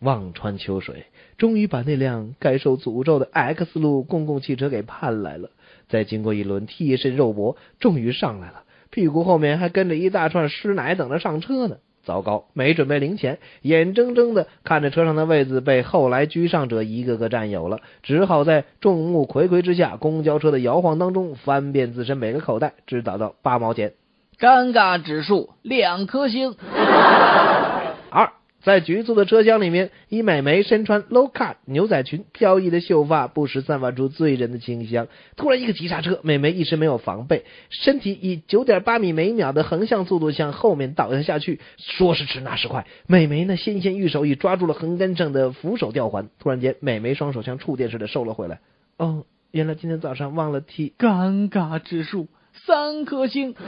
望穿秋水，终于把那辆该受诅咒的 X 路公共汽车给盼来了。再经过一轮替身肉搏，终于上来了，屁股后面还跟着一大串师奶等着上车呢。糟糕，没准备零钱，眼睁睁的看着车上的位子被后来居上者一个个占有了，只好在众目睽睽之下，公交车的摇晃当中翻遍自身每个口袋，只找到八毛钱，尴尬指数两颗星。二。在局促的车厢里面，一美眉身穿 low cut 牛仔裙，飘逸的秀发不时散发出醉人的清香。突然一个急刹车，美眉一时没有防备，身体以九点八米每秒的横向速度向后面倒下下去。说时迟，那时快，美眉那纤纤玉手已抓住了横杆上的扶手吊环。突然间，美眉双手像触电似的收了回来。哦，原来今天早上忘了提。尴尬指数三颗星。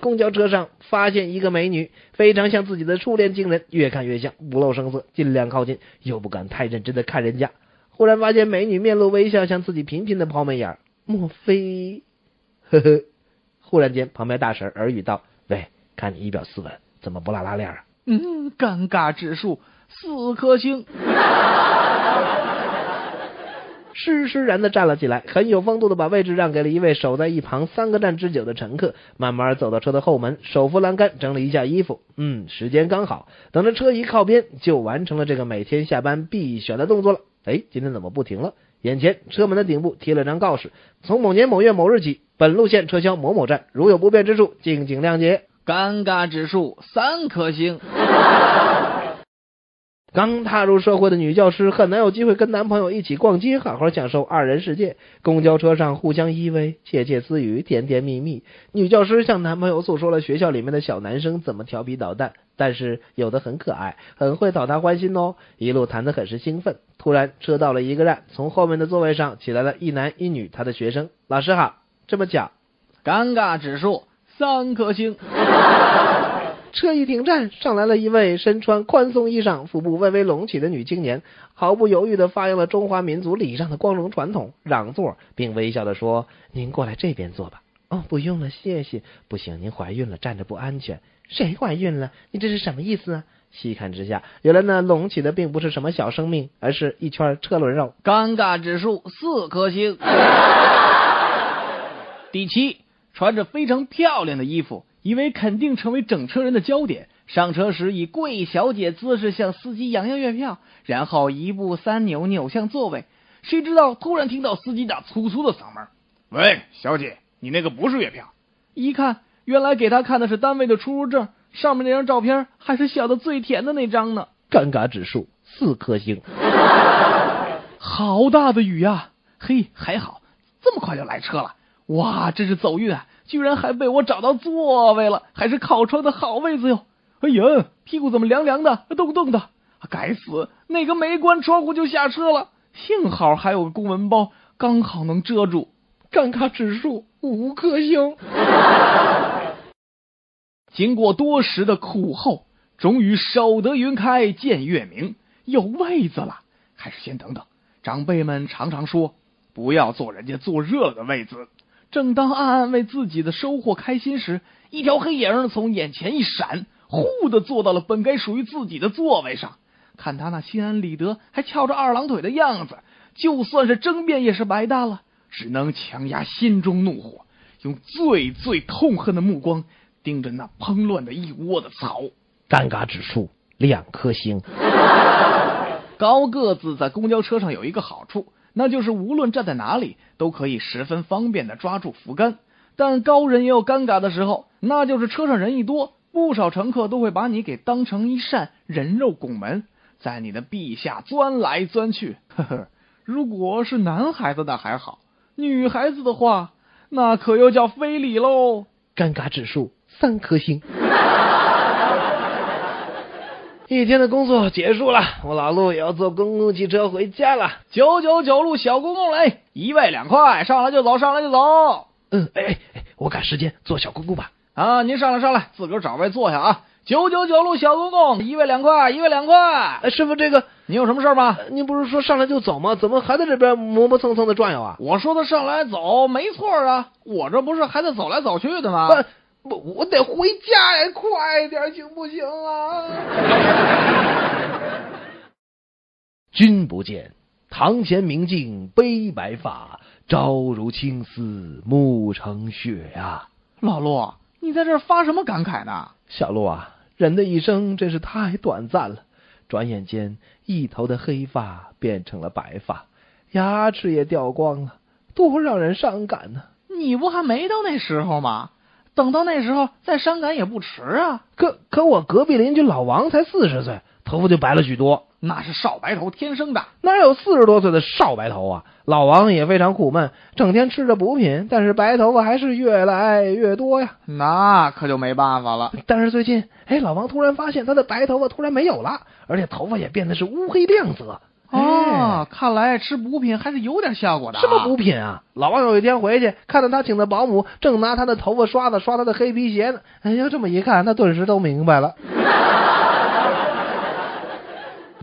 公交车上发现一个美女，非常像自己的初恋情人，越看越像，不露声色，尽量靠近，又不敢太认真的看人家。忽然发现美女面露微笑，向自己频频的抛媚眼，莫非？呵呵。忽然间，旁边大婶耳语道：“喂，看你仪表斯文，怎么不拉拉链啊？”嗯，尴尬指数四颗星。施施然的站了起来，很有风度的把位置让给了一位守在一旁三个站之久的乘客，慢慢走到车的后门，手扶栏杆，整理一下衣服。嗯，时间刚好，等着车一靠边，就完成了这个每天下班必选的动作了。哎，今天怎么不停了？眼前车门的顶部贴了张告示：从某年某月某日起，本路线撤销某某站，如有不便之处，敬请谅解。尴尬指数三颗星。刚踏入社会的女教师很难有机会跟男朋友一起逛街，好好享受二人世界。公交车上互相依偎、窃窃私语、甜甜蜜蜜。女教师向男朋友诉说了学校里面的小男生怎么调皮捣蛋，但是有的很可爱，很会讨她欢心哦。一路谈得很是兴奋。突然车到了一个站，从后面的座位上起来了一男一女，他的学生。老师好，这么巧，尴尬指数三颗星。车一停站，上来了一位身穿宽松衣裳、腹部微微隆起的女青年，毫不犹豫地发扬了中华民族礼上的光荣传统，让座，并微笑地说：“您过来这边坐吧。”“哦，不用了，谢谢。”“不行，您怀孕了，站着不安全。”“谁怀孕了？你这是什么意思啊？”细看之下，原来那隆起的并不是什么小生命，而是一圈车轮肉。尴尬指数四颗星。第七，穿着非常漂亮的衣服。以为肯定成为整车人的焦点，上车时以贵小姐姿势向司机扬扬月票，然后一步三扭扭向座位。谁知道突然听到司机那粗粗的嗓门：“喂，小姐，你那个不是月票。”一看，原来给他看的是单位的出入证，上面那张照片还是笑得最甜的那张呢。尴尬指数四颗星。好大的雨呀！嘿，还好这么快就来车了。哇，这是走运啊！居然还被我找到座位了，还是靠窗的好位子哟！哎呀，屁股怎么凉凉的、冻冻的？该死，那个没关窗户就下车了。幸好还有个公文包，刚好能遮住。尴尬指数五颗星。经过多时的苦候，终于守得云开见月明，有位子了。还是先等等。长辈们常常说，不要坐人家坐热了的位子。正当暗暗为自己的收获开心时，一条黑影从眼前一闪，忽的坐到了本该属于自己的座位上。看他那心安理得，还翘着二郎腿的样子，就算是争辩也是白搭了。只能强压心中怒火，用最最痛恨的目光盯着那蓬乱的一窝的草。尴尬指数两颗星。高个子在公交车上有一个好处。那就是无论站在哪里，都可以十分方便的抓住扶杆。但高人也有尴尬的时候，那就是车上人一多，不少乘客都会把你给当成一扇人肉拱门，在你的臂下钻来钻去。呵呵，如果是男孩子那还好，女孩子的话，那可又叫非礼喽。尴尬指数三颗星。一天的工作结束了，我老陆也要坐公共汽车回家了。九九九路小公共嘞，一位两块，上来就走，上来就走。嗯，哎哎哎，我赶时间，坐小公共吧。啊，您上来上来，自个儿找位坐下啊。九九九路小公共，一位两块，一位两块。哎，师傅，这个你有什么事吗？您不是说上来就走吗？怎么还在这边磨磨蹭蹭的转悠啊？我说的上来走，没错啊，我这不是还在走来走去的吗？我我得回家呀，快点行不行啊？君不见，堂前明镜悲白发，朝如青丝暮成雪呀、老陆，你在这发什么感慨呢？小陆啊，人的一生真是太短暂了，转眼间一头的黑发变成了白发，牙齿也掉光了，多让人伤感呢、你不还没到那时候吗？等到那时候再伤感也不迟啊。可可我隔壁邻居老王才四十岁，头发就白了许多，那是少白头天生的。哪有四十多岁的少白头啊？老王也非常苦闷，整天吃着补品，但是白头发还是越来越多呀。那可就没办法了。但是最近，哎，老王突然发现他的白头发突然没有了，而且头发也变得是乌黑亮泽。哦，看来吃补品还是有点效果的、什么补？品啊？老王有一天回去，看到他请的保姆正拿他的头发刷子刷他的黑皮鞋呢。哎呀，这么一看，他顿时都明白了。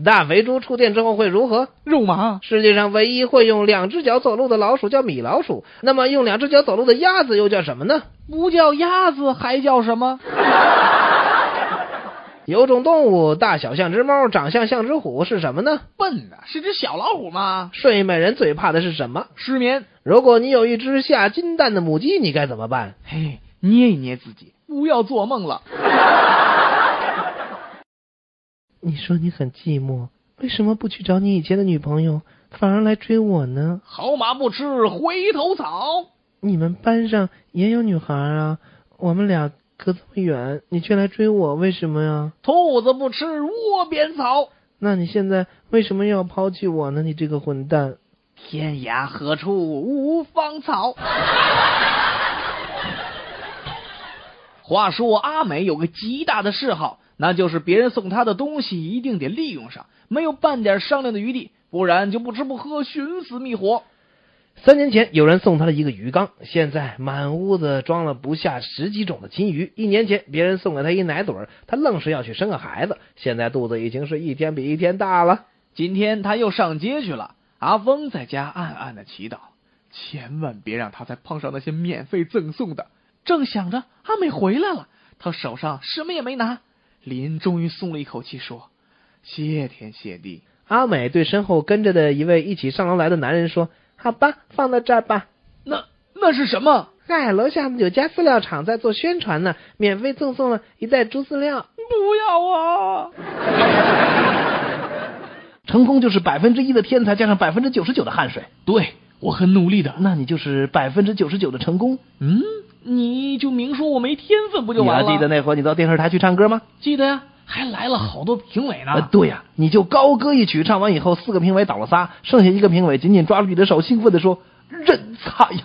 大肥猪触电之后会如何？肉麻。世界上唯一会用两只脚走路的老鼠叫米老鼠，那么用两只脚走路的鸭子又叫什么呢？不叫鸭子还叫什么？有种动物大小像只猫，长相像只虎，是什么呢？笨啊是只小老虎吗？睡美人最怕的是什么？失眠。如果你有一只下金蛋的母鸡，你该怎么办？嘿，捏一捏自己，不要做梦了。你说你很寂寞，为什么不去找你以前的女朋友，反而来追我呢？好马不吃回头草。你们班上也有女孩啊，我们俩隔这么远，你却来追我，为什么呀？兔子不吃窝边草。那你现在为什么要抛弃我呢？你这个混蛋！天涯何处无芳草。话说阿美有个极大的嗜好，那就是别人送她的东西一定得利用上，没有半点商量的余地，不然就不吃不喝，寻死觅活。三年前有人送他了一个鱼缸，现在满屋子装了不下十几种的金鱼。一年前别人送给他一奶嘴儿，他愣是要去生个孩子，现在肚子已经是一天比一天大了。今天他又上街去了，阿峰在家暗暗的祈祷，千万别让他再碰上那些免费赠送的。正想着，阿美回来了，他手上什么也没拿。林终于松了一口气，说：“谢天谢地。”阿美对身后跟着的一位一起上楼来的男人说：“好吧，放到这儿吧。那那是什么？嗨，楼下有家饲料厂在做宣传呢，免费赠送了一袋猪饲料。不要啊！成功就是百分之一的天才加上百分之九十九的汗水，对我很努力的。那你就是百分之九十九的成功。嗯，你就明说我没天分不就你完了？还记得那回你到电视台去唱歌吗？记得呀，还来了好多评委呢。呃，对呀、你就高歌一曲，唱完以后，四个评委倒了仨，剩下一个评委紧紧抓住你的手，兴奋地说：“人才呀！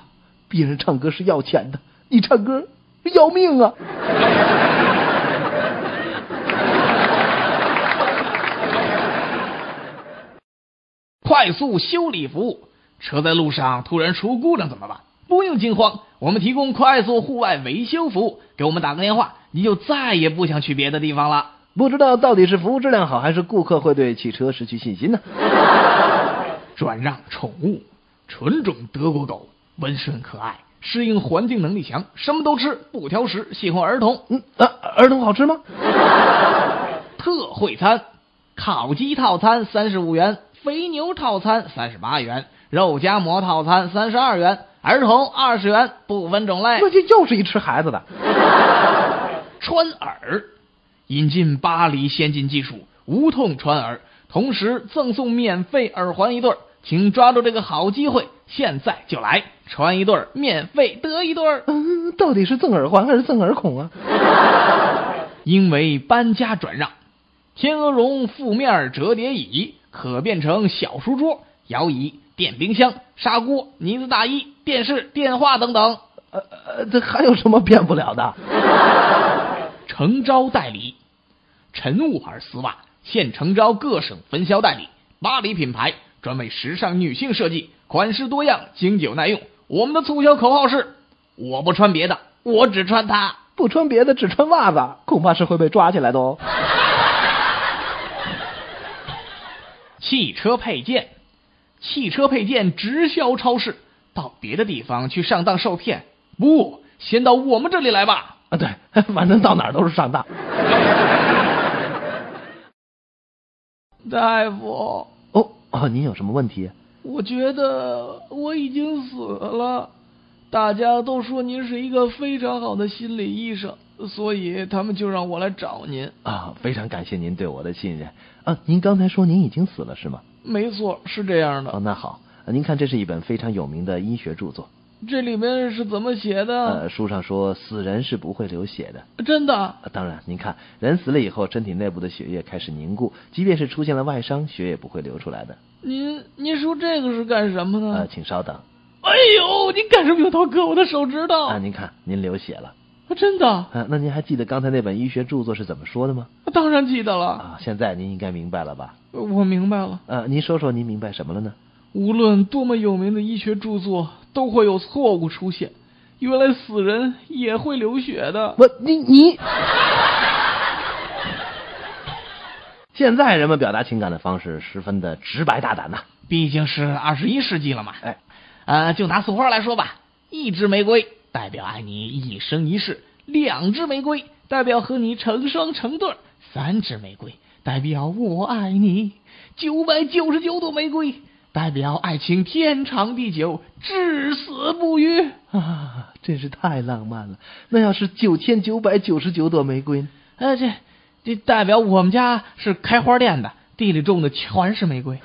别人唱歌是要钱的，你唱歌要命啊！” 快速修理服务，车在路上突然出故障怎么办？不用惊慌，我们提供快速户外维修服务，给我们打个电话，你就再也不想去别的地方了。不知道到底是服务质量好，还是顾客会对汽车失去信心呢？转让宠物，纯种德国狗，温顺可爱，适应环境能力强，什么都吃，不挑食，喜欢儿童。嗯啊，儿童好吃吗？特惠餐，烤鸡套餐三十五元，肥牛套餐三十八元，肉夹馍套餐三十二元，儿童二十元，不分种类。那这又是一吃孩子的。穿耳，引进巴黎先进技术，无痛穿耳，同时赠送免费耳环一对儿，请抓住这个好机会，现在就来穿一对儿，免费得一对儿。嗯，到底是赠耳环还是赠耳孔啊？因为搬家转让，天鹅绒负面折叠椅可变成小书桌、摇椅、电冰箱、砂锅、呢子大衣、电视、电话等等。呃呃，这还有什么变不了的？诚招代理，晨雾牌丝袜现诚招各省分销代理，巴黎品牌，专为时尚女性设计，款式多样，经久耐用。我们的促销口号是：我不穿别的，我只穿它。不穿别的，只穿袜子，恐怕是会被抓起来的哦。汽车配件，汽车配件直销超市，到别的地方去上当受骗，不，先到我们这里来吧。啊，对，反正到哪儿都是上当。大夫，哦哦，您有什么问题？我觉得我已经死了。大家都说您是一个非常好的心理医生，所以他们就让我来找您。啊，非常感谢您对我的信任。啊，您刚才说您已经死了是吗？没错，是这样的。哦，那好，您看这是一本非常有名的医学著作。这里面是怎么写的？呃，书上说死人是不会流血的。真的？啊当然，您看人死了以后，身体内部的血液开始凝固，即便是出现了外伤，血也不会流出来的。您您说这个是干什么呢？呃，请稍等。哎呦，您干什么用刀割我的手指头？啊，您看您流血了。啊真的？啊，那您还记得刚才那本医学著作是怎么说的吗？当然记得了。啊，现在您应该明白了吧？我明白了。呃，您说说您明白什么了呢？无论多么有名的医学著作，都会有错误出现。原来死人也会流血的。我，你你。现在人们表达情感的方式十分的直白大胆呐、毕竟是二十一世纪了嘛。哎，呃，就拿送花来说吧，一支玫瑰代表爱你一生一世，两支玫瑰代表和你成双成对，三支玫瑰代表我爱你，九百九十九朵玫瑰代表爱情天长地久，至死不渝。啊，真是太浪漫了。那要是九千九百九十九朵玫瑰呢？呃，这这代表我们家是开花店的，地里种的全是玫瑰。